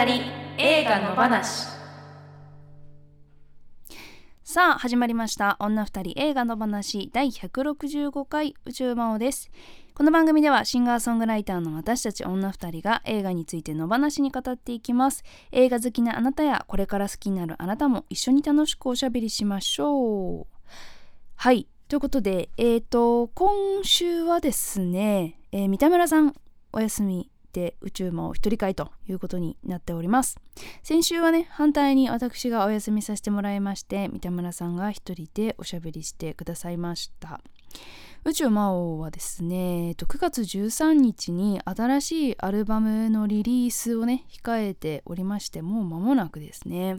二人映画の話。さあ始まりました。女二人映画の話。第165回宇宙魔王です。この番組ではシンガーソングライターの私たち女二人が映画についての話に語っていきます。映画好きなあなたやこれから好きになるあなたも一緒に楽しくおしゃべりしましょう。はい。ということでえーと今週はですね、えー、三田村さんお休みで宇宙魔王一人会ということになっております。先週はね反対に私がお休みさせてもらいまして三田村さんが一人でおしゃべりしてくださいました。宇宙魔王はですね9月13日に新しいアルバムのリリースをね控えておりましてもう間もなくですね。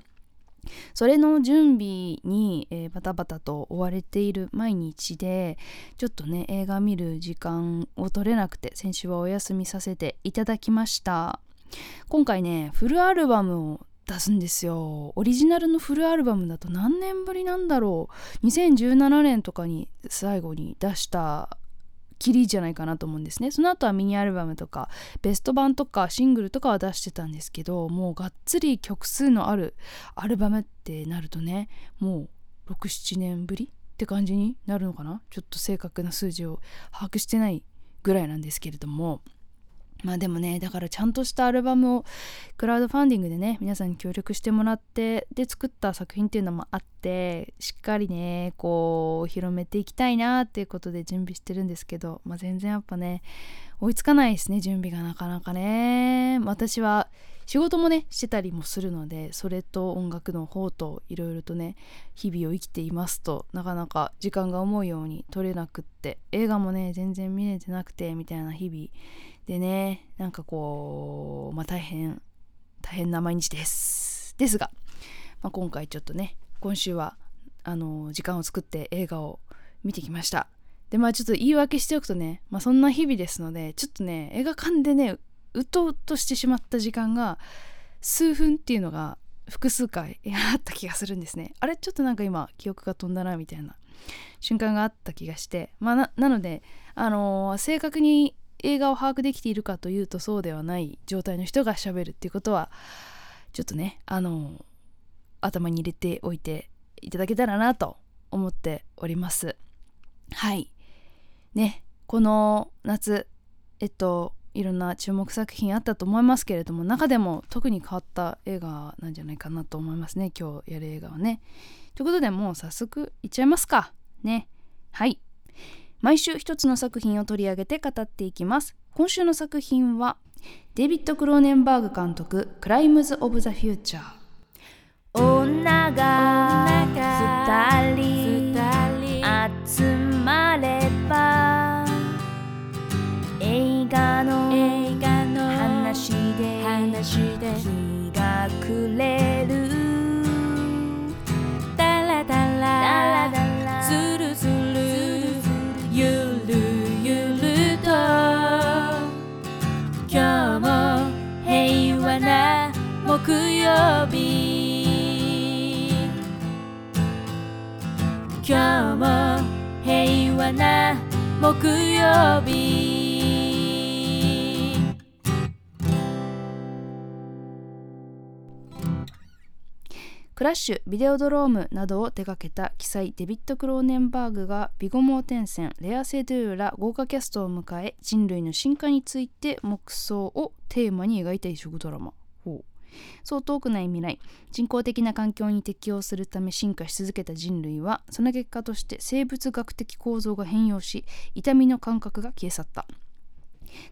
それの準備に、えー、バタバタと追われている毎日でちょっとね映画見る時間を取れなくて先週はお休みさせていただきました。今回ねフルアルバムを出すんですよ。オリジナルのフルアルバムだと何年ぶりなんだろう。2017年とかに最後に出したきりじゃないかなと思うんですね。その後はミニアルバムとかベスト版とかシングルとかは出してたんですけどもうがっつり曲数のあるアルバムってなるとねもう67年ぶりって感じになるのかな？ちょっと正確な数字を把握してないぐらいなんですけれども。まあでもねだからちゃんとしたアルバムをクラウドファンディングでね皆さんに協力してもらってで作った作品っていうのもあってしっかりねこう広めていきたいなっていうことで準備してるんですけど、まあ、全然やっぱね追いつかないですね準備がなかなかね。私は仕事もねしてたりもするのでそれと音楽の方といろいろとね日々を生きていますとなかなか時間が思うように取れなくって映画もね全然見れてなくてみたいな日々でねなんかこうまあ大変大変な毎日です。ですが、まあ、今回ちょっとね今週はあの時間を作って映画を見てきました。でまあちょっと言い訳しておくとね、まあ、そんな日々ですのでちょっとね映画館でねうとうとしてしまった時間が数分っていうのが複数回あった気がするんですね。あれちょっとなんか今記憶が飛んだなみたいな瞬間があった気がしてまあなのであのー、正確に映画を把握できているかというとそうではない状態の人がしゃべるっていうことはちょっとねあの頭に入れておいていただけたらなと思っております。はい。ねこの夏えっといろんな注目作品あったと思いますけれども中でも特に変わった映画なんじゃないかなと思いますね今日やる映画はね。ということでもう早速いっちゃいますか。ね。はい。毎週一つの作品を取り上げて語っていきます。今週の作品はデビッド・クローネンバーグ監督「クライムズ・オブ・ザ・フューチャー」女が二人木曜日。今日も平和な木曜日。クラッシュビデオドロームなどを手掛けた記載デビッド・クローネンバーグがビゴモーテンセンレア・セドゥーラ豪華キャストを迎え人類の進化について黙想をテーマに描いた異色ドラマ。ほう。そう遠くない未来。人工的な環境に適応するため進化し続けた人類はその結果として生物学的構造が変容し痛みの感覚が消え去った。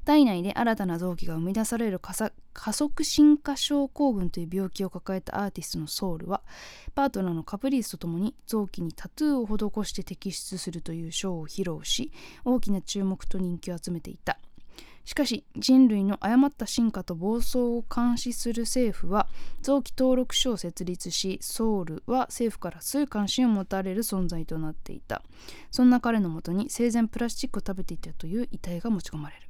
体内で新たな臓器が生み出される加速進化症候群という病気を抱えたアーティストのソウルはパートナーのカプリースとともに臓器にタトゥーを施して摘出するというショーを披露し大きな注目と人気を集めていた。しかし人類の誤った進化と暴走を監視する政府は臓器登録所を設立しソウルは政府から強い関心を持たれる存在となっていた。そんな彼のもとに生前プラスチックを食べていたという遺体が持ち込まれる。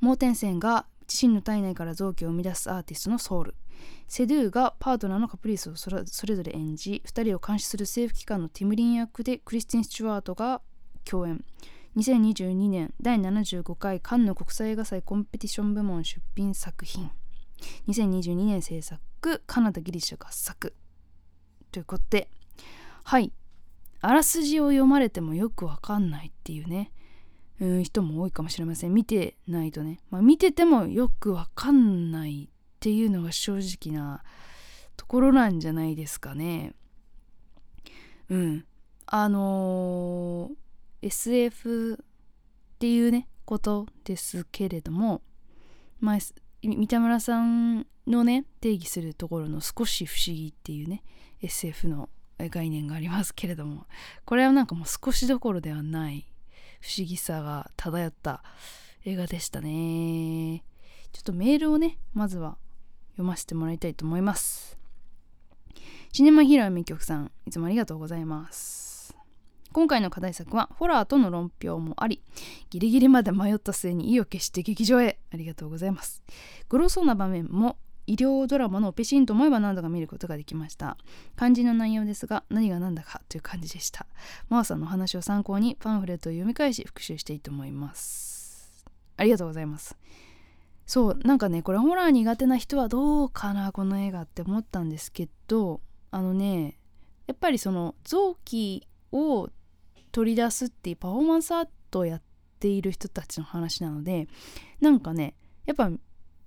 盲点線が自身の体内から臓器を生み出すアーティストのソウル。セドゥーがパートナーのカプリースをそれぞれ演じ2人を監視する政府機関のティムリン役でクリスティン・スチュワートが共演。2022年第75回カンヌ国際映画祭コンペティション部門出品作品。2022年制作カナダギリシャ合作。ということではい。あらすじを読まれてもよくわかんないっていうね。うん人も多いかもしれません。見てないとね、まあ、見ててもよくわかんないっていうのが正直なところなんじゃないですかね。うん。あのー、SF っていうねことですけれどもまあ三田村さんのね定義するところの少し不思議っていうね SF の概念がありますけれどもこれはなんかもう少しどころではない不思議さが漂った映画でしたね。ちょっとメールをねまずは読ませてもらいたいと思います。シネマヒーロー名曲さんいつもありがとうございます。今回の課題作はホラーとの論評もありギリギリまで迷った末に意を決して劇場へ。ありがとうございます。グロそうな場面も医療ドラマのペシンと思えば何度か見ることができました。肝心の内容ですが何が何だかという感じでした。マーさんのお話を参考にパンフレットを読み返し復習していいと思います。ありがとうございます。そうなんかねこれホラー苦手な人はどうかなこの映画って思ったんですけどあのねやっぱりその臓器を取り出すっていうパフォーマンスアートをやっている人たちの話なのでなんかねやっぱ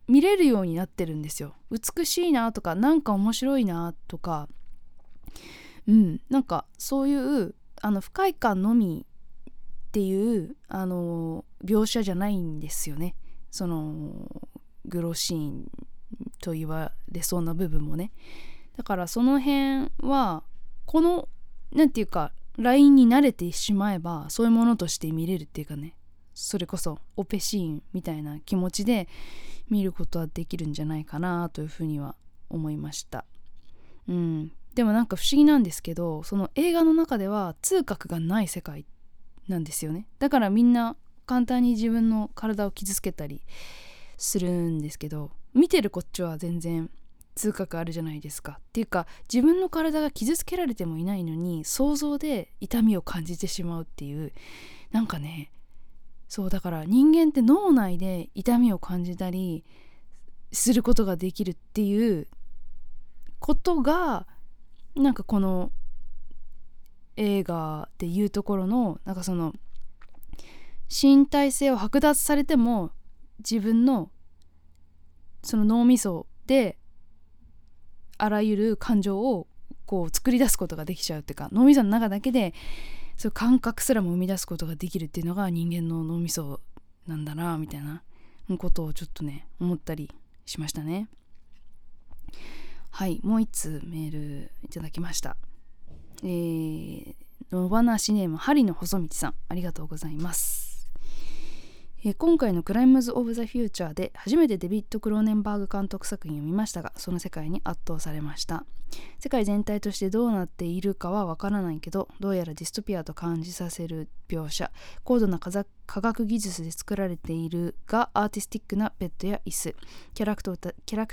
見れるようになってるんですよ。美しいなとかなんか面白いなとか。うんなんかそういうあの不快感のみっていうあの描写じゃないんですよね。そのグロシーンと言われそうな部分もね。だからその辺はこの何て言うか LINE に慣れてしまえばそういうものとして見れるっていうかねそれこそオペシーンみたいな気持ちで見ることはできるんじゃないかなというふうには思いました。うん。でもなんか不思議なんですけどその映画の中では痛覚がない世界なんですよね。だからみんな簡単に自分の体を傷つけたりするんですけど見てるこっちは全然痛覚あるじゃないですか。っていうか自分の体が傷つけられてもいないのに想像で痛みを感じてしまうっていうなんかねそうだから人間って脳内で痛みを感じたりすることができるっていうことがなんかこの映画でいうところのなんかその身体性を剥奪されても自分のその脳みそであらゆる感情をこう作り出すことができちゃうっていうか脳みその中だけでそういう感覚すらも生み出すことができるっていうのが人間の脳みそなんだなみたいなことをちょっとね思ったりしましたね。はいもう一通メールいただきました。えー、野花シネーム針の細道さん。ありがとうございます。え今回の「クライムズ・オブ・ザ・フューチャー」で初めてデビッド・クローネンバーグ監督作品を見ましたがその世界に圧倒されました。世界全体としてどうなっているかはわからないけどどうやらディストピアと感じさせる描写高度な科学技術で作られているがアーティスティックなベッドや椅子キャラク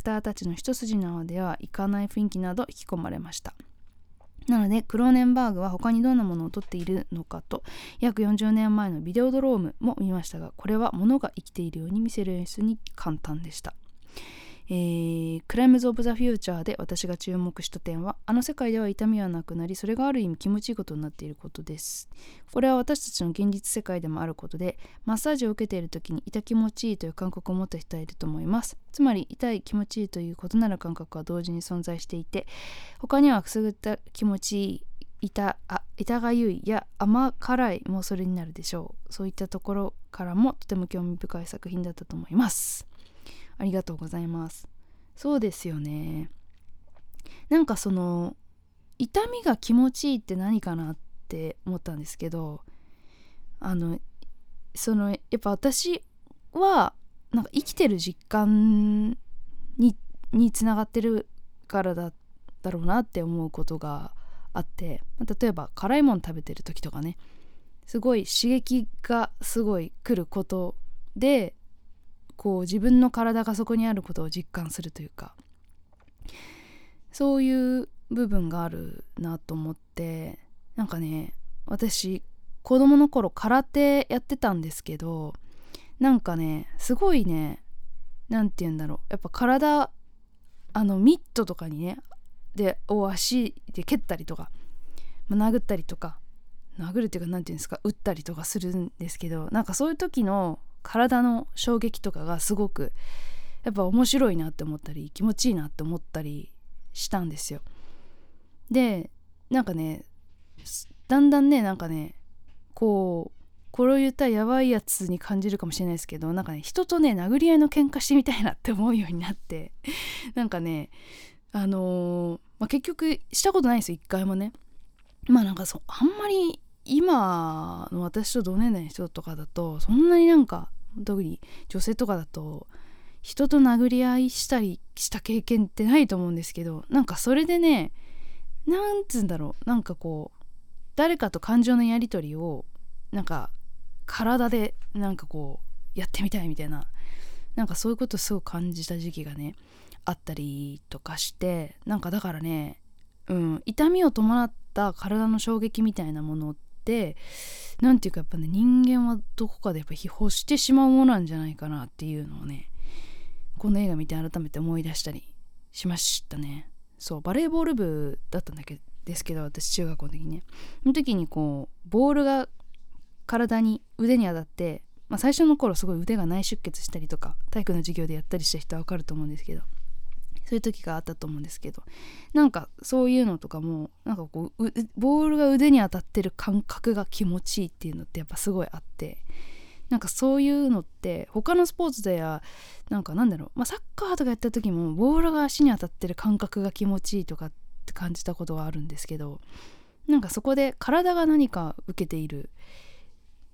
ターたちの一筋縄ではいかない雰囲気など引き込まれました。なのでクローネンバーグは他にどんなものを撮っているのかと。約40年前のビデオドロームも見ましたがこれは物が生きているように見せる演出に簡単でした。えー、クライムズ・オブ・ザ・フューチャーで私が注目した点はあの世界では痛みはなくなりそれがある意味気持ちいいことになっていることです。これは私たちの現実世界でもあることでマッサージを受けている時に痛気持ちいいという感覚を持った人はいると思います。つまり痛い気持ちいいという異なる感覚は同時に存在していて他にはくすぐった気持ちいい痛あ痛がゆいや甘辛いもそれになるでしょう。そういったところからもとても興味深い作品だったと思います。ありがとうございます。そうですよね。なんかその痛みが気持ちいいって何かなって思ったんですけどあのそのやっぱ私はなんか生きてる実感ににつながってるからだだろうなって思うことがあって例えば辛いもの食べてる時とかねすごい刺激がすごい来ることでこう自分の体がそこにあることを実感するというかそういう部分があるなと思ってなんかね私子供の頃空手やってたんですけどなんかねすごいね何て言うんだろうやっぱ体あのミットとかにねでを足で蹴ったりとか、まあ、殴ったりとか殴るっていうか何て言うんですか打ったりとかするんですけどなんかそういう時の体の衝撃とかがすごくやっぱ面白いなって思ったり気持ちいいなって思ったりしたんですよ。でなんかねだんだんねなんかねこうこれを言ったらやばいやつに感じるかもしれないですけどなんかね人とね殴り合いの喧嘩してみたいなって思うようになって なんかねあのー、まあ、結局したことないんですよ一回もねまあなんかそうあんまり今の私と同年代の人とかだとそんなになんか特に女性とかだと人と殴り合いしたりした経験ってないと思うんですけどなんかそれでねなんつうんだろうなんかこう誰かと感情のやり取りをなんか体でなんかこうやってみたいみたいななんかそういうことすごく感じた時期がねあったりとかしてなんかだからね、うん、痛みを伴った体の衝撃みたいなものって何て言うかやっぱね人間はどこかでやっぱ秘宝してしまうものなんじゃないかなっていうのをねこの映画見て改めて思い出したりしましたね。そうバレーボール部だったんだけですけど私中学校の時にね。その時にこうボールが体に腕に当たって、まあ、最初の頃すごい腕が内出血したりとか体育の授業でやったりした人は分かると思うんですけどそういう時があったと思うんですけどなんかそういうのとかもなんかこうボールが腕に当たってる感覚が気持ちいいっていうのってやっぱすごいあってなんかそういうのって他のスポーツではなんかなんだろう、まあ、サッカーとかやった時もボールが足に当たってる感覚が気持ちいいとかって感じたことがあるんですけどなんかそこで体が何か受けている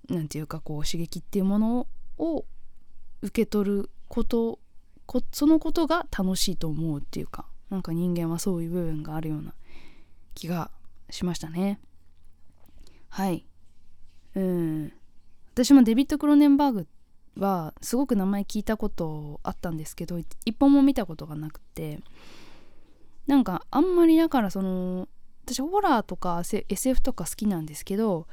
何て言うかこう刺激っていうものを受け取ることこそのことが楽しいと思うっていうかなんか人間はそういう部分があるような気がしましたね。はい。うん。私もデビッド・クロネンバーグはすごく名前聞いたことあったんですけど一本も見たことがなくてなんかあんまりだからその私ホラーとか SF とか好きなんですけど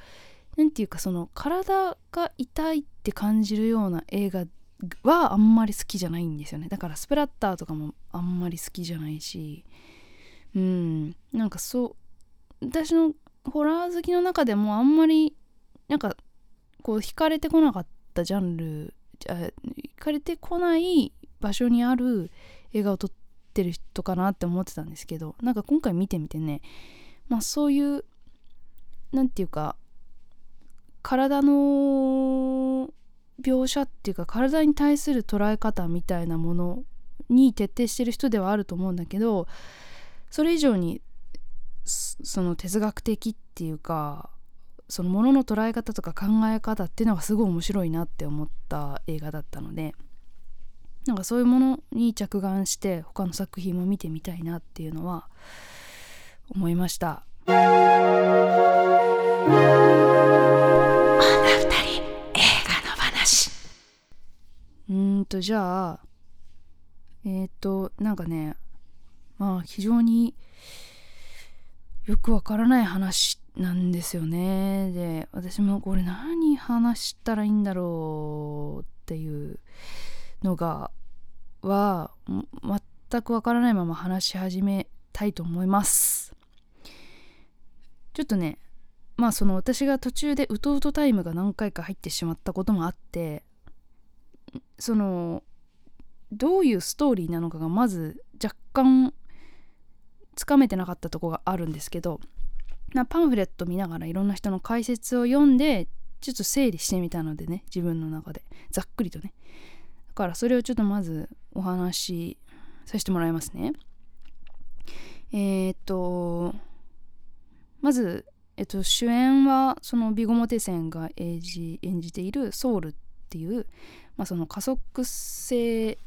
何て言うかその体が痛いって感じるような映画はあんまり好きじゃないんですよね。だからスプラッターとかもあんまり好きじゃないし。うん。なんかそう私のホラー好きの中でもあんまりなんかこう惹かれてこなかったジャンル惹かれてこない場所にある映画を撮ってる人かなって思ってたんですけどなんか今回見てみてねまあそういう何て言うか体の描写っていうか体に対する捉え方みたいなものに徹底してる人ではあると思うんだけどそれ以上にその哲学的っていうかそのものの捉え方とか考え方っていうのがすごい面白いなって思った映画だったのでなんかそういうものに着眼して他の作品も見てみたいなっていうのは思いました。うんとじゃあえっ、となんかねまあ非常によくわからない話なんですよね。で私もこれ何話したらいいんだろうっていうのがは全くわからないまま話し始めたいと思います。ちょっとねまあその私が途中でうとうとタイムが何回か入ってしまったこともあってそのどういうストーリーなのかがまず若干つかめてなかったとこがあるんですけどなパンフレット見ながらいろんな人の解説を読んでちょっと整理してみたのでね自分の中で。ざっくりとね。だからそれをちょっとまずお話しさせてもらいますね。えー、っとまず、えっと、主演はそのビゴモテセンが演じ演じているソウルっていう、まあ、その加速性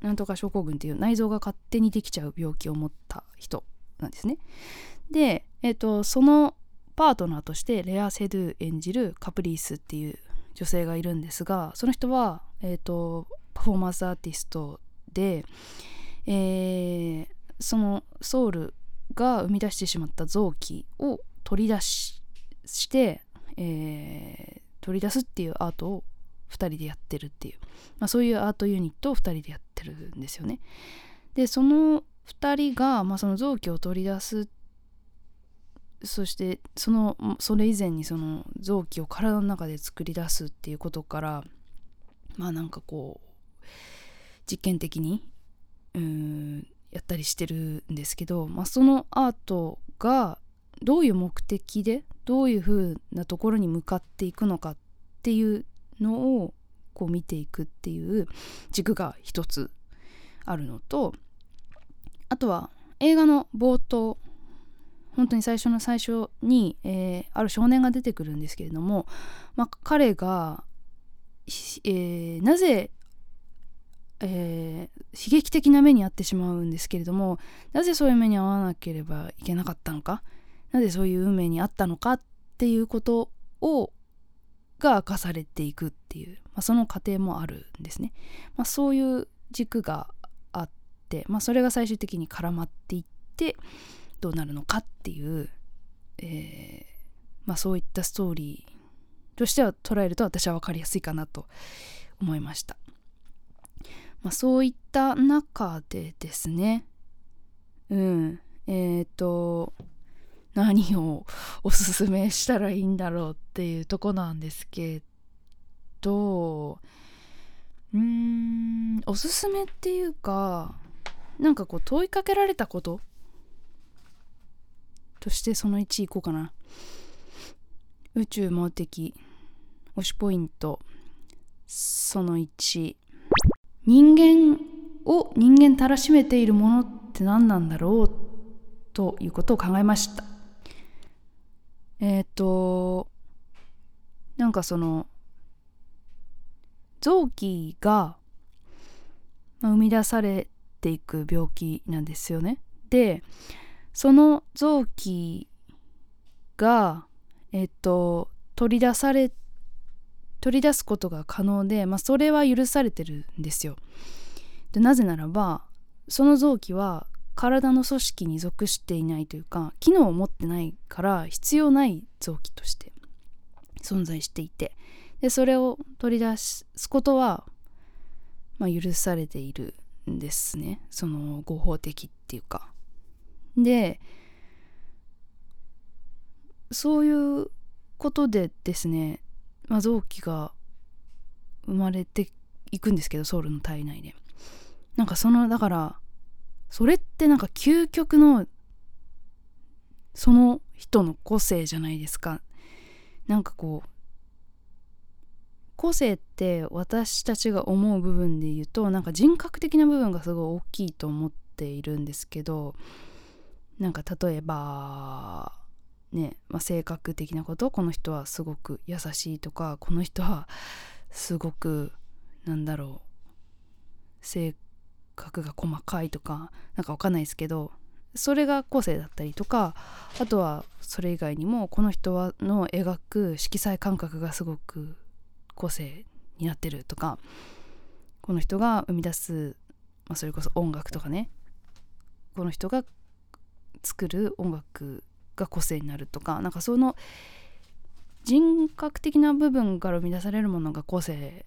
なんとか症候群っていう内臓が勝手にできちゃう病気を持った人なんですね。で、えーと、そのパートナーとしてレア・セドゥ演じるカプリースっていう女性がいるんですがその人は、えーと、パフォーマンスアーティストで、えー、そのソウルが生み出してしまった臓器を取り出しして、えー、取り出すっていうアートを2人でやってるっていう、まあ、そういうアートユニットを2人でやってるんですよね。でその2人が、まあ、その臓器を取り出すそしてそのそれ以前にその臓器を体の中で作り出すっていうことからまあなんかこう実験的にうんやったりしてるんですけど、まあ、そのアートがどういう目的でどういうふうなところに向かっていくのかっていうのをこう見ていくっていう軸が一つあるのとあとは映画の冒頭本当に最初の最初に、えー、ある少年が出てくるんですけれども、まあ、彼が、えー、なぜ、えー、悲劇的な目に遭ってしまうんですけれどもなぜそういう目に遭わなければいけなかったのかなぜそういう運命にあったのかっていうことをが明かされていくっていう、まあ、その過程もあるんですね。まあ、そういう軸があって、まあ、それが最終的に絡まっていってどうなるのかっていう、えー、まあ、そういったストーリーとしては捉えると私は分かりやすいかなと思いました。まあ、そういった中でですねうんえっ、ー、と何をおすすめしたらいいんだろうっていうとこなんですけどうーんおすすめっていうかなんかこう問いかけられたこととしてその1いこうかな。宇宙盲的推しポイントその1人間を人間たらしめているものって何なんだろうということを考えました。えっ、ー、となんかその臓器が生み出されていく病気なんですよね。でその臓器がえっ、ー、と取り出され取り出すことが可能で、まあ、それは許されてるんですよ。でなぜならばその臓器は体の組織に属していないというか機能を持ってないから必要ない臓器として存在していてでそれを取り出すことは、まあ、許されているんですね。その合法的っていうか。でそういうことでですね、まあ、臓器が生まれていくんですけどソウルの体内で。なんかそのだからそれってなんか究極のその人の個性じゃないですか。なんかこう個性って私たちが思う部分で言うとなんか人格的な部分がすごい大きいと思っているんですけどなんか例えばね、まあ、性格的なことこの人はすごく優しいとかこの人はすごくなんだろう性格が細かいとかなんかわかんないですけどそれが個性だったりとかあとはそれ以外にもこの人はの描く色彩感覚がすごく個性になってるとかこの人が生み出す、まあ、それこそ音楽とかねこの人が作る音楽が個性になるとかなんかその人格的な部分から生み出されるものが個性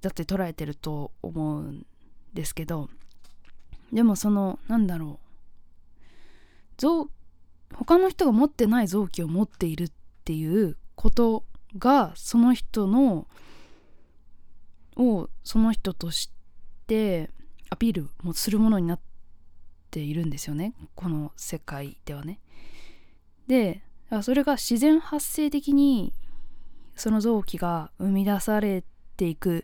だって捉えてると思うんですけどでもそのなんだろう臓他の人が持ってない臓器を持っているっていうことがその人のをその人としてアピールもするものになっているんですよねこの世界ではね。でそれが自然発生的にその臓器が生み出されていくっ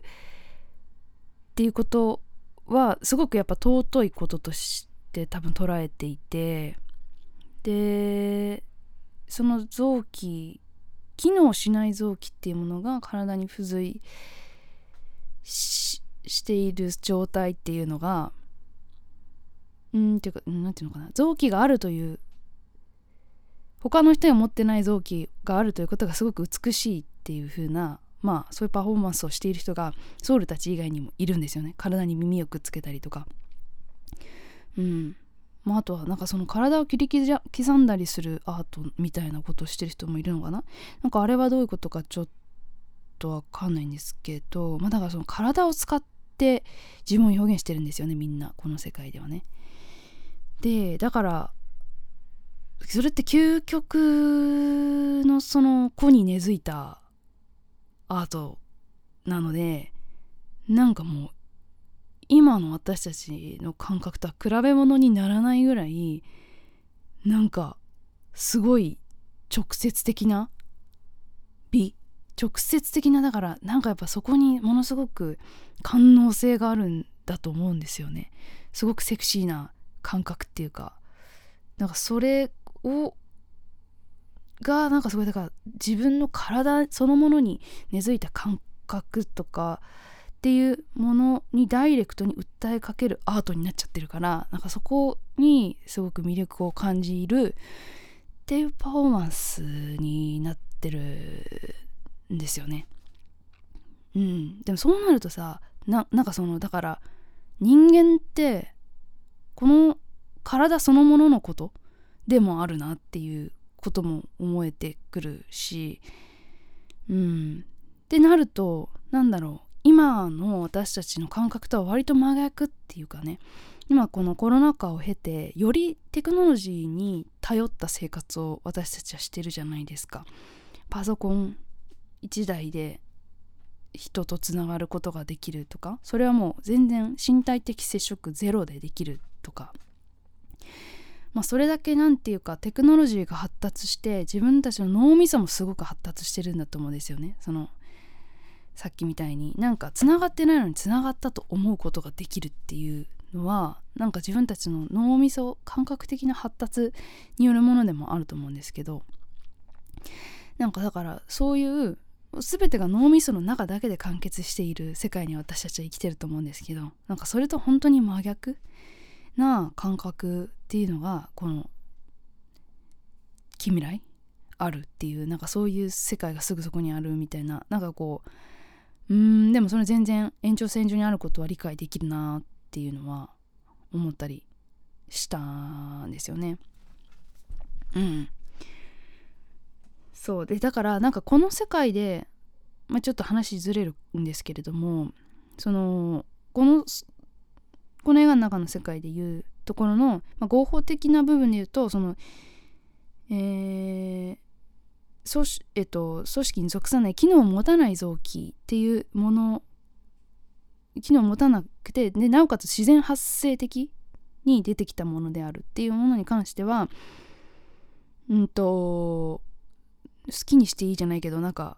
ていうことはすごくやっぱ尊いこととして多分捉えていてでその臓器機能しない臓器っていうものが体に付随している状態っていうのがうんっていうかなんていうのかな。臓器があるという他の人が持ってない臓器があるということがすごく美しいっていう風なまあそういうパフォーマンスをしている人がソウルたち以外にもいるんですよね。体に耳をくっつけたりとか。うん。まあ、あとはなんかその体を切り刻んだりするアートみたいなことをしてる人もいるのかな。なんかあれはどういうことかちょっとわかんないんですけど。まあだからその体を使って自分を表現してるんですよねみんなこの世界ではね。でだからそれって究極のその子に根付いたアートなのでなんかもう今の私たちの感覚とは比べ物にならないぐらいなんかすごい直接的な美直接的なだからなんかやっぱそこにものすごく官能性があるんだと思うんですよね。すごくセクシーな感覚っていうか。なんかそれをがなんかすごいだから自分の体そのものに根付いた感覚とかっていうものにダイレクトに訴えかけるアートになっちゃってるからなんかそこにすごく魅力を感じるっていうパフォーマンスになってるんですよね。うん、でもそうなるとさななんかそのだから人間ってこの体そのもののことでもあるなっていうことも思えてくるしうん。ってなるとなんだろう今の私たちの感覚とは割と真逆っていうかね今このコロナ禍を経てよりテクノロジーに頼った生活を私たちはしてるじゃないですか。パソコン1台で人とつながることができるとかそれはもう全然身体的接触ゼロでできるとかまあ、それだけ何て言うかテクノロジーが発達して自分たちの脳みそもすごく発達してるんだと思うんですよね。そのさっきみたいになんかつながってないのにつながったと思うことができるっていうのはなんか自分たちの脳みそ感覚的な発達によるものでもあると思うんですけどなんかだからそういう全てが脳みその中だけで完結している世界に私たちは生きてると思うんですけどなんかそれと本当に真逆な感覚っていうのがこの近未来あるっていうなんかそういう世界がすぐそこにあるみたいななんかこううんでもそれ全然延長線上にあることは理解できるなっていうのは思ったりしたんですよね。うん。そうでだからなんかこの世界で、まあ、ちょっと話ずれるんですけれどもそのこのこの映画の中の世界でいうところの、まあ、合法的な部分で言うとそのえー組えっと、組織に属さない機能を持たない臓器っていうもの機能を持たなくてでなおかつ自然発生的に出てきたものであるっていうものに関してはうんと好きにしていいじゃないけどなんか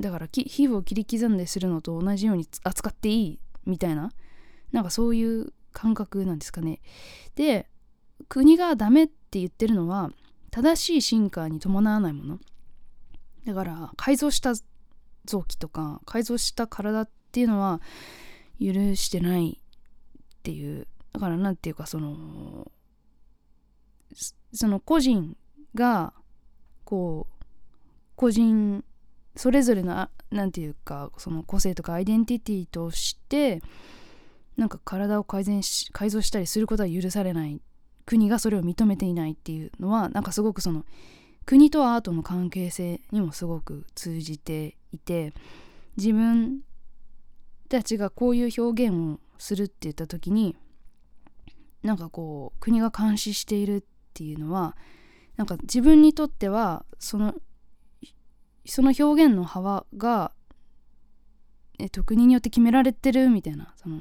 だから皮膚を切り刻んでするのと同じように扱っていいみたいななんかそういう感覚なんですかね。で国がダメって言ってるのは正しい進化に伴わないものだから改造した臓器とか改造した体っていうのは許してないっていうだから何て言うかそのその個人がこう個人それぞれの何て言うかその個性とかアイデンティティとしてなんか体を改善し改造したりすることは許されない国がそれを認めていないっていうのはなんかすごくその国とアートの関係性にもすごく通じていて自分たちがこういう表現をするって言った時になんかこう国が監視しているっていうのはなんか自分にとってはそのその表現の幅が、えっと、国によって決められてるみたいなその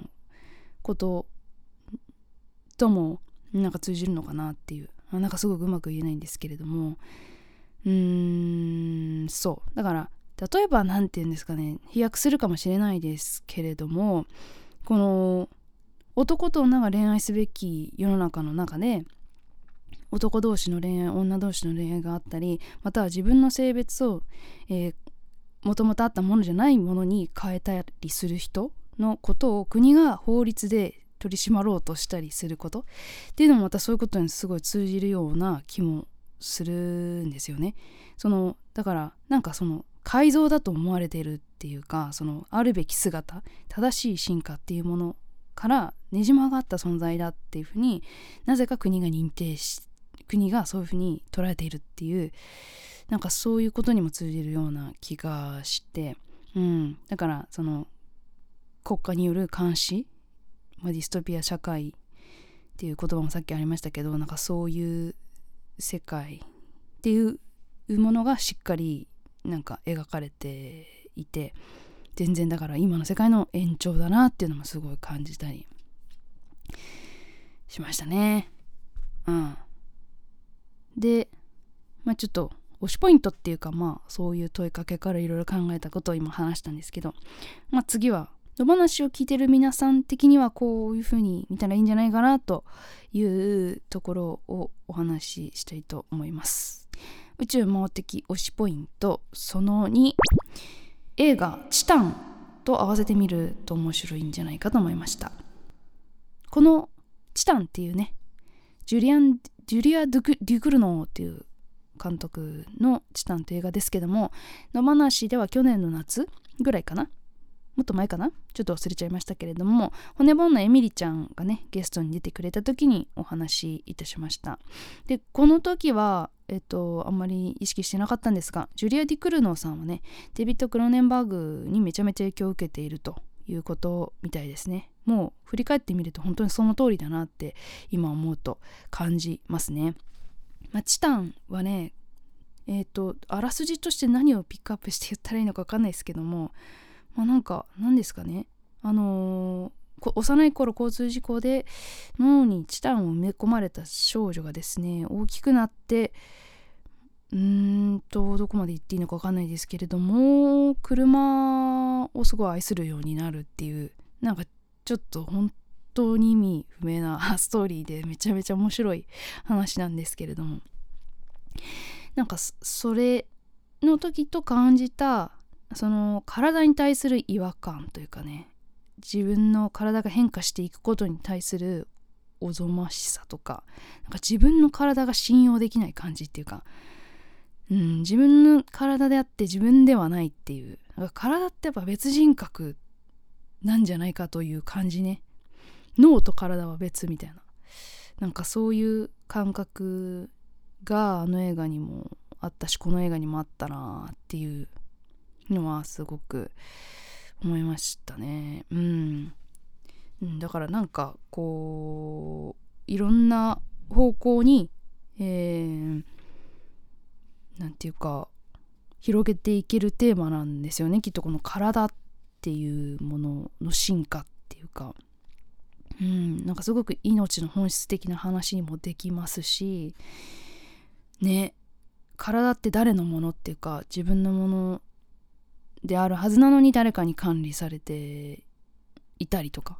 ことともなんか通じるのかなっていう。なんかすごくうまく言えないんですけれども。うーんそう。だから例えば何て言うんですかね。飛躍するかもしれないですけれどもこの男と女が恋愛すべき世の中の中で男同士の恋愛女同士の恋愛があったりまたは自分の性別をもともとあったものじゃないものに変えたりする人のことを国が法律で取り締まろうとしたりすること。っていうのもまたそういうことにすごい通じるような気もするんですよね。そのだからなんかその改造だと思われてるっていうかそのあるべき姿正しい進化っていうものからねじ曲がった存在だっていうふうになぜか国が認定し国がそういうふうに捉えているっていうなんかそういうことにも通じるような気がして、うん、だからその国家による監視、まあ、ディストピア社会っていう言葉もさっきありましたけどなんかそういう世界っていうものがしっかりなんか描かれていて全然だから今の世界の延長だなっていうのもすごい感じたりしましたね。うん。で、まあちょっと推しポイントっていうかまあそういう問いかけからいろいろ考えたことを今話したんですけど、まあ次は野話を聞いてる皆さん的にはこういうふうに見たらいいんじゃないかなというところをお話ししたいと思います。宇宙盲的推しポイントその2映画「チタン」と合わせてみると面白いんじゃないかと思いましたこの「チタン」っていうねジュリアンジュリア・デュクルノーっていう監督の「チタン」という映画ですけども野放しでは去年の夏ぐらいかなもっと前かな？ちょっと忘れちゃいましたけれども骨盆のエミリちゃんがねゲストに出てくれた時にお話しいたしました。でこの時はえっとあんまり意識してなかったんですがジュリア・ディ・クルノーさんはねデビッド・クロネンバーグにめちゃめちゃ影響を受けているということみたいですね。もう振り返ってみると本当にその通りだなって今思うと感じますね、まあ、チタンはねえっ、とあらすじとして何をピックアップして言ったらいいのか分かんないですけどもまあなんか何ですかね。あのー、幼い頃交通事故で脳にチタンを埋め込まれた少女がですね大きくなってうーんとどこまで言っていいのか分かんないですけれども車をすごい愛するようになるっていうなんかちょっと本当に意味不明なストーリーでめちゃめちゃ面白い話なんですけれども。なんかそれの時と感じたその体に対する違和感というかね自分の体が変化していくことに対するおぞましさとかなんか自分の体が信用できない感じっていうか、うん、自分の体であって自分ではないっていうなんか体ってやっぱ別人格なんじゃないかという感じね。脳と体は別みたいななんかそういう感覚があの映画にもあったしこの映画にもあったなっていうのはすごく思いましたね。うん。だからなんかこういろんな方向にえー、ていうか広げていけるテーマなんですよね。きっとこの体っていうものの進化っていうか。うん。なんかすごく命の本質的な話にもできますし。ね。体って誰のものっていうか自分のものであるはずなのに誰かに管理されていたりとか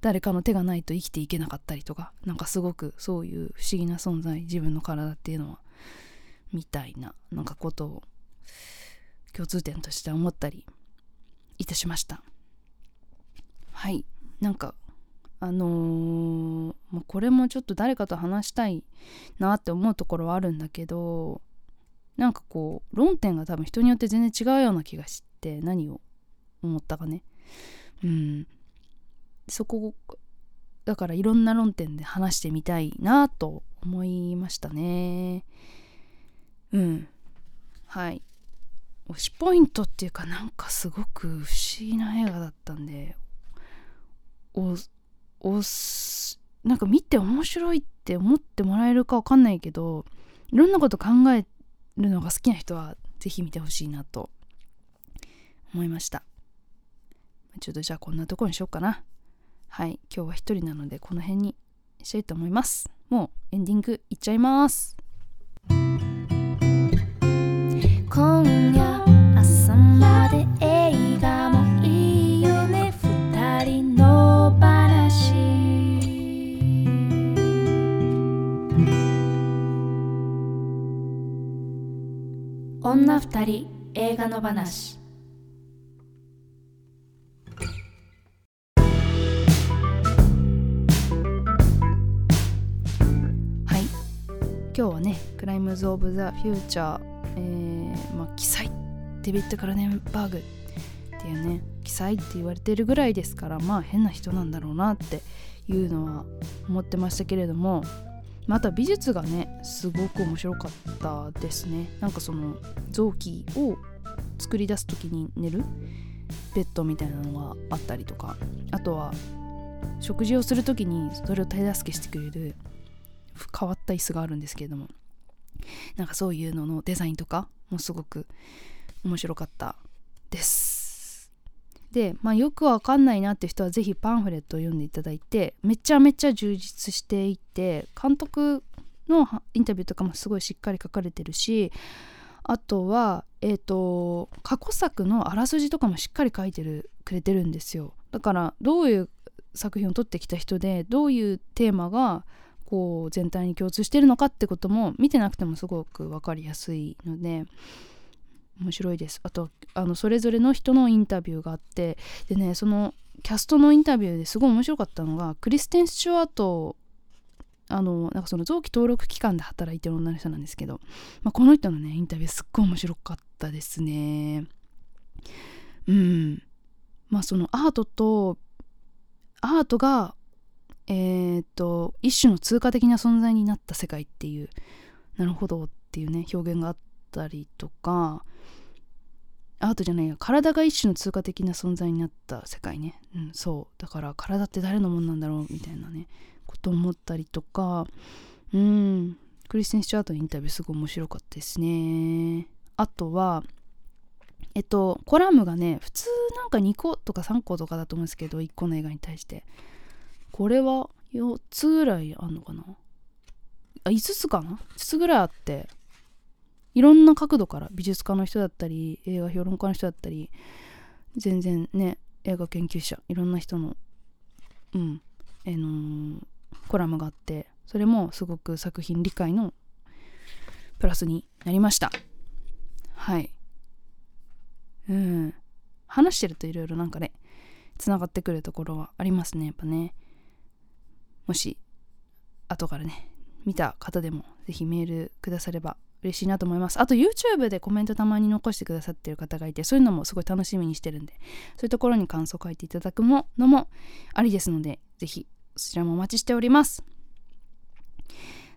誰かの手がないと生きていけなかったりとかなんかすごくそういう不思議な存在自分の体っていうのはみたいななんかことを共通点として思ったりいたしました。はい。なんかあのー、まあ、これもちょっと誰かと話したいなって思うところはあるんだけどなんかこう論点が多分人によって全然違うような気がしって何を思ったかね。うん。そこだからいろんな論点で話してみたいなと思いましたね。うん。はい。推しポイントっていうかなんかすごく不思議な映画だったんでおおなんか見て面白いって思ってもらえるか分かんないけどいろんなこと考えるのが好きな人は是非見てほしいなと思いました。ちょっとじゃあこんなとこにしようかな。はい今日は一人なのでこの辺にしたいと思います。もうエンディングいっちゃいます。今夜朝まで映画もいいよね二人の話。女二人映画の話。ね「クライムズ・オブ・ザ・フューチャー」えー、まあ記載デビッド・クラネンバーグっていうね記載って言われてるぐらいですからまあ変な人なんだろうなっていうのは思ってましたけれどもまた美術がねすごく面白かったですね。なんかその臓器を作り出す時に寝るベッドみたいなのがあったりとかあとは食事をする時にそれを手助けしてくれる変わった椅子があるんですけれども。なんかそういうののデザインとかもすごく面白かったです。で、まあ、よくわかんないなって人は是非パンフレットを読んでいただいてめちゃめちゃ充実していて監督のインタビューとかもすごいしっかり書かれてるしあとはえっ、ー、と過去作のあらすじとかもしっかり書いてるくれてるんですよ。だからどういう作品を撮ってきた人でどういうテーマがこう全体に共通してるのかってことも見てなくてもすごく分かりやすいので面白いです。あとあのそれぞれの人のインタビューがあってでねそのキャストのインタビューですごい面白かったのがクリステン・スチュワートあのなんかその臓器登録機関で働いてる女の人なんですけど、まあ、この人のねインタビューすっごい面白かったですね。うん。まあそのアートとアートがえー、と一種の通過的な存在になった世界っていうなるほどっていうね表現があったりとかアートじゃないや体が一種の通過的な存在になった世界ね、うん、そう。だから体って誰のもんなんだろうみたいなねこと思ったりとかうん。クリスティン・スチュアートのインタビューすごい面白かったですね。あとはえっとコラムがね普通なんか2個とか3個とかだと思うんですけど1個の映画に対して。これは4つぐらいあんのかな？あ5つかな？5つぐらいあっていろんな角度から美術家の人だったり映画評論家の人だったり全然ね映画研究者いろんな人のうんあのー、コラムがあってそれもすごく作品理解のプラスになりました。はい。うん。話してるといろいろなんかねつながってくるところはありますねやっぱね。もし後からね見た方でも是非メールくだされば嬉しいなと思います。あと YouTube でコメントたまに残してくださってる方がいてそういうのもすごい楽しみにしてるんでそういうところに感想書いていただくのもありですので是非そちらもお待ちしております。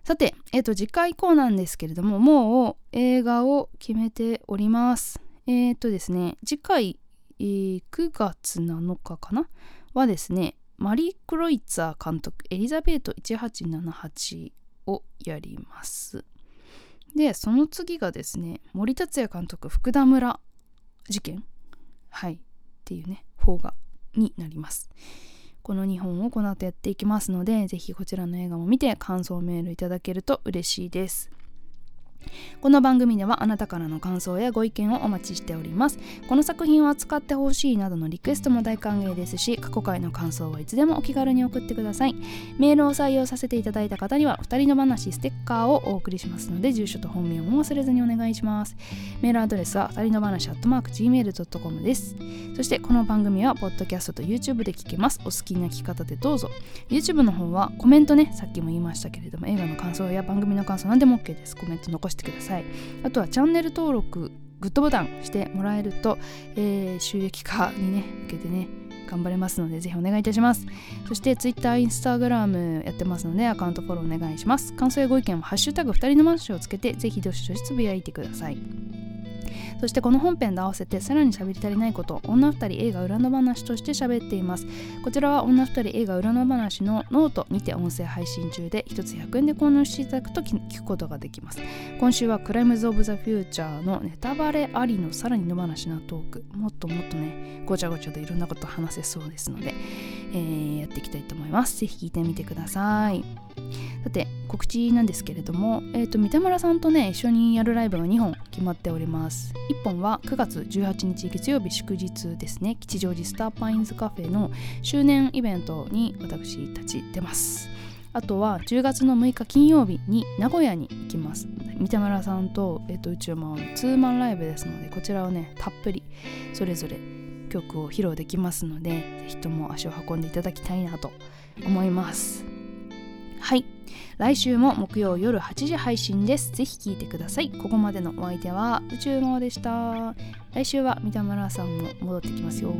さて、えっ、ー、と次回以降なんですけれどももう映画を決めております。えっ、ー、とですね次回、えー、9月7日かな？はですねマリー・クロイツァー監督エリザベート1878をやります。でその次がですね森達也監督福田村事件。はい。っていうね方がになります。この2本をこの後やっていきますので是非こちらの映画も見て感想メールいただけると嬉しいです。この番組ではあなたからの感想やご意見をお待ちしております。この作品を扱ってほしいなどのリクエストも大歓迎ですし過去回の感想はいつでもお気軽に送ってください。メールを採用させていただいた方には2人の話ステッカーをお送りしますので住所と本名も忘れずにお願いします。メールアドレスは2人の話アットマーク Gmail.com です。そしてこの番組はポッドキャストと YouTube で聞けます。お好きな聞き方でどうぞ。YouTube の方はコメントねさっきも言いましたけれども映画の感想や番組の感想何でも OK です。コメント残してください。あとはチャンネル登録グッドボタンしてもらえると、えー、収益化にね向けてね頑張れますのでぜひお願いいたします。そして Twitter、Instagram やってますのでアカウントフォローお願いします。感想やご意見はハッシュタグ2人のマッシュをつけてぜひどしどしつぶやいてください。そしてこの本編と合わせてさらに喋り足りないこと女二人映画裏の話として喋っています。こちらは女二人映画裏の話のノートにて音声配信中で1つ100円で購入していただくと聞くことができます。今週はクライムズ・オブ・ザ・フューチャーのネタバレありのさらにの話なトーク。もっともっとねごちゃごちゃといろんなこと話せそうですので、えー、やっていきたいと思います。ぜひ聞いてみてください。さて告知なんですけれども、えーと、三田村さんとね一緒にやるライブが2本決まっております。1本は9月18日月曜日祝日ですね。吉祥寺スターパインズカフェの周年イベントに私たち出ます。あとは10月の6日金曜日に名古屋に行きます。三田村さんと,、えーと、宇宙魔王のツーマンライブですのでこちらをねたっぷりそれぞれ曲を披露できますので是非とも足を運んでいただきたいなと思いますはい来週も木曜夜8時配信です。ぜひ聴いてください。ここまでのお相手は宇宙のでした。来週は三田村さんも戻ってきますよ。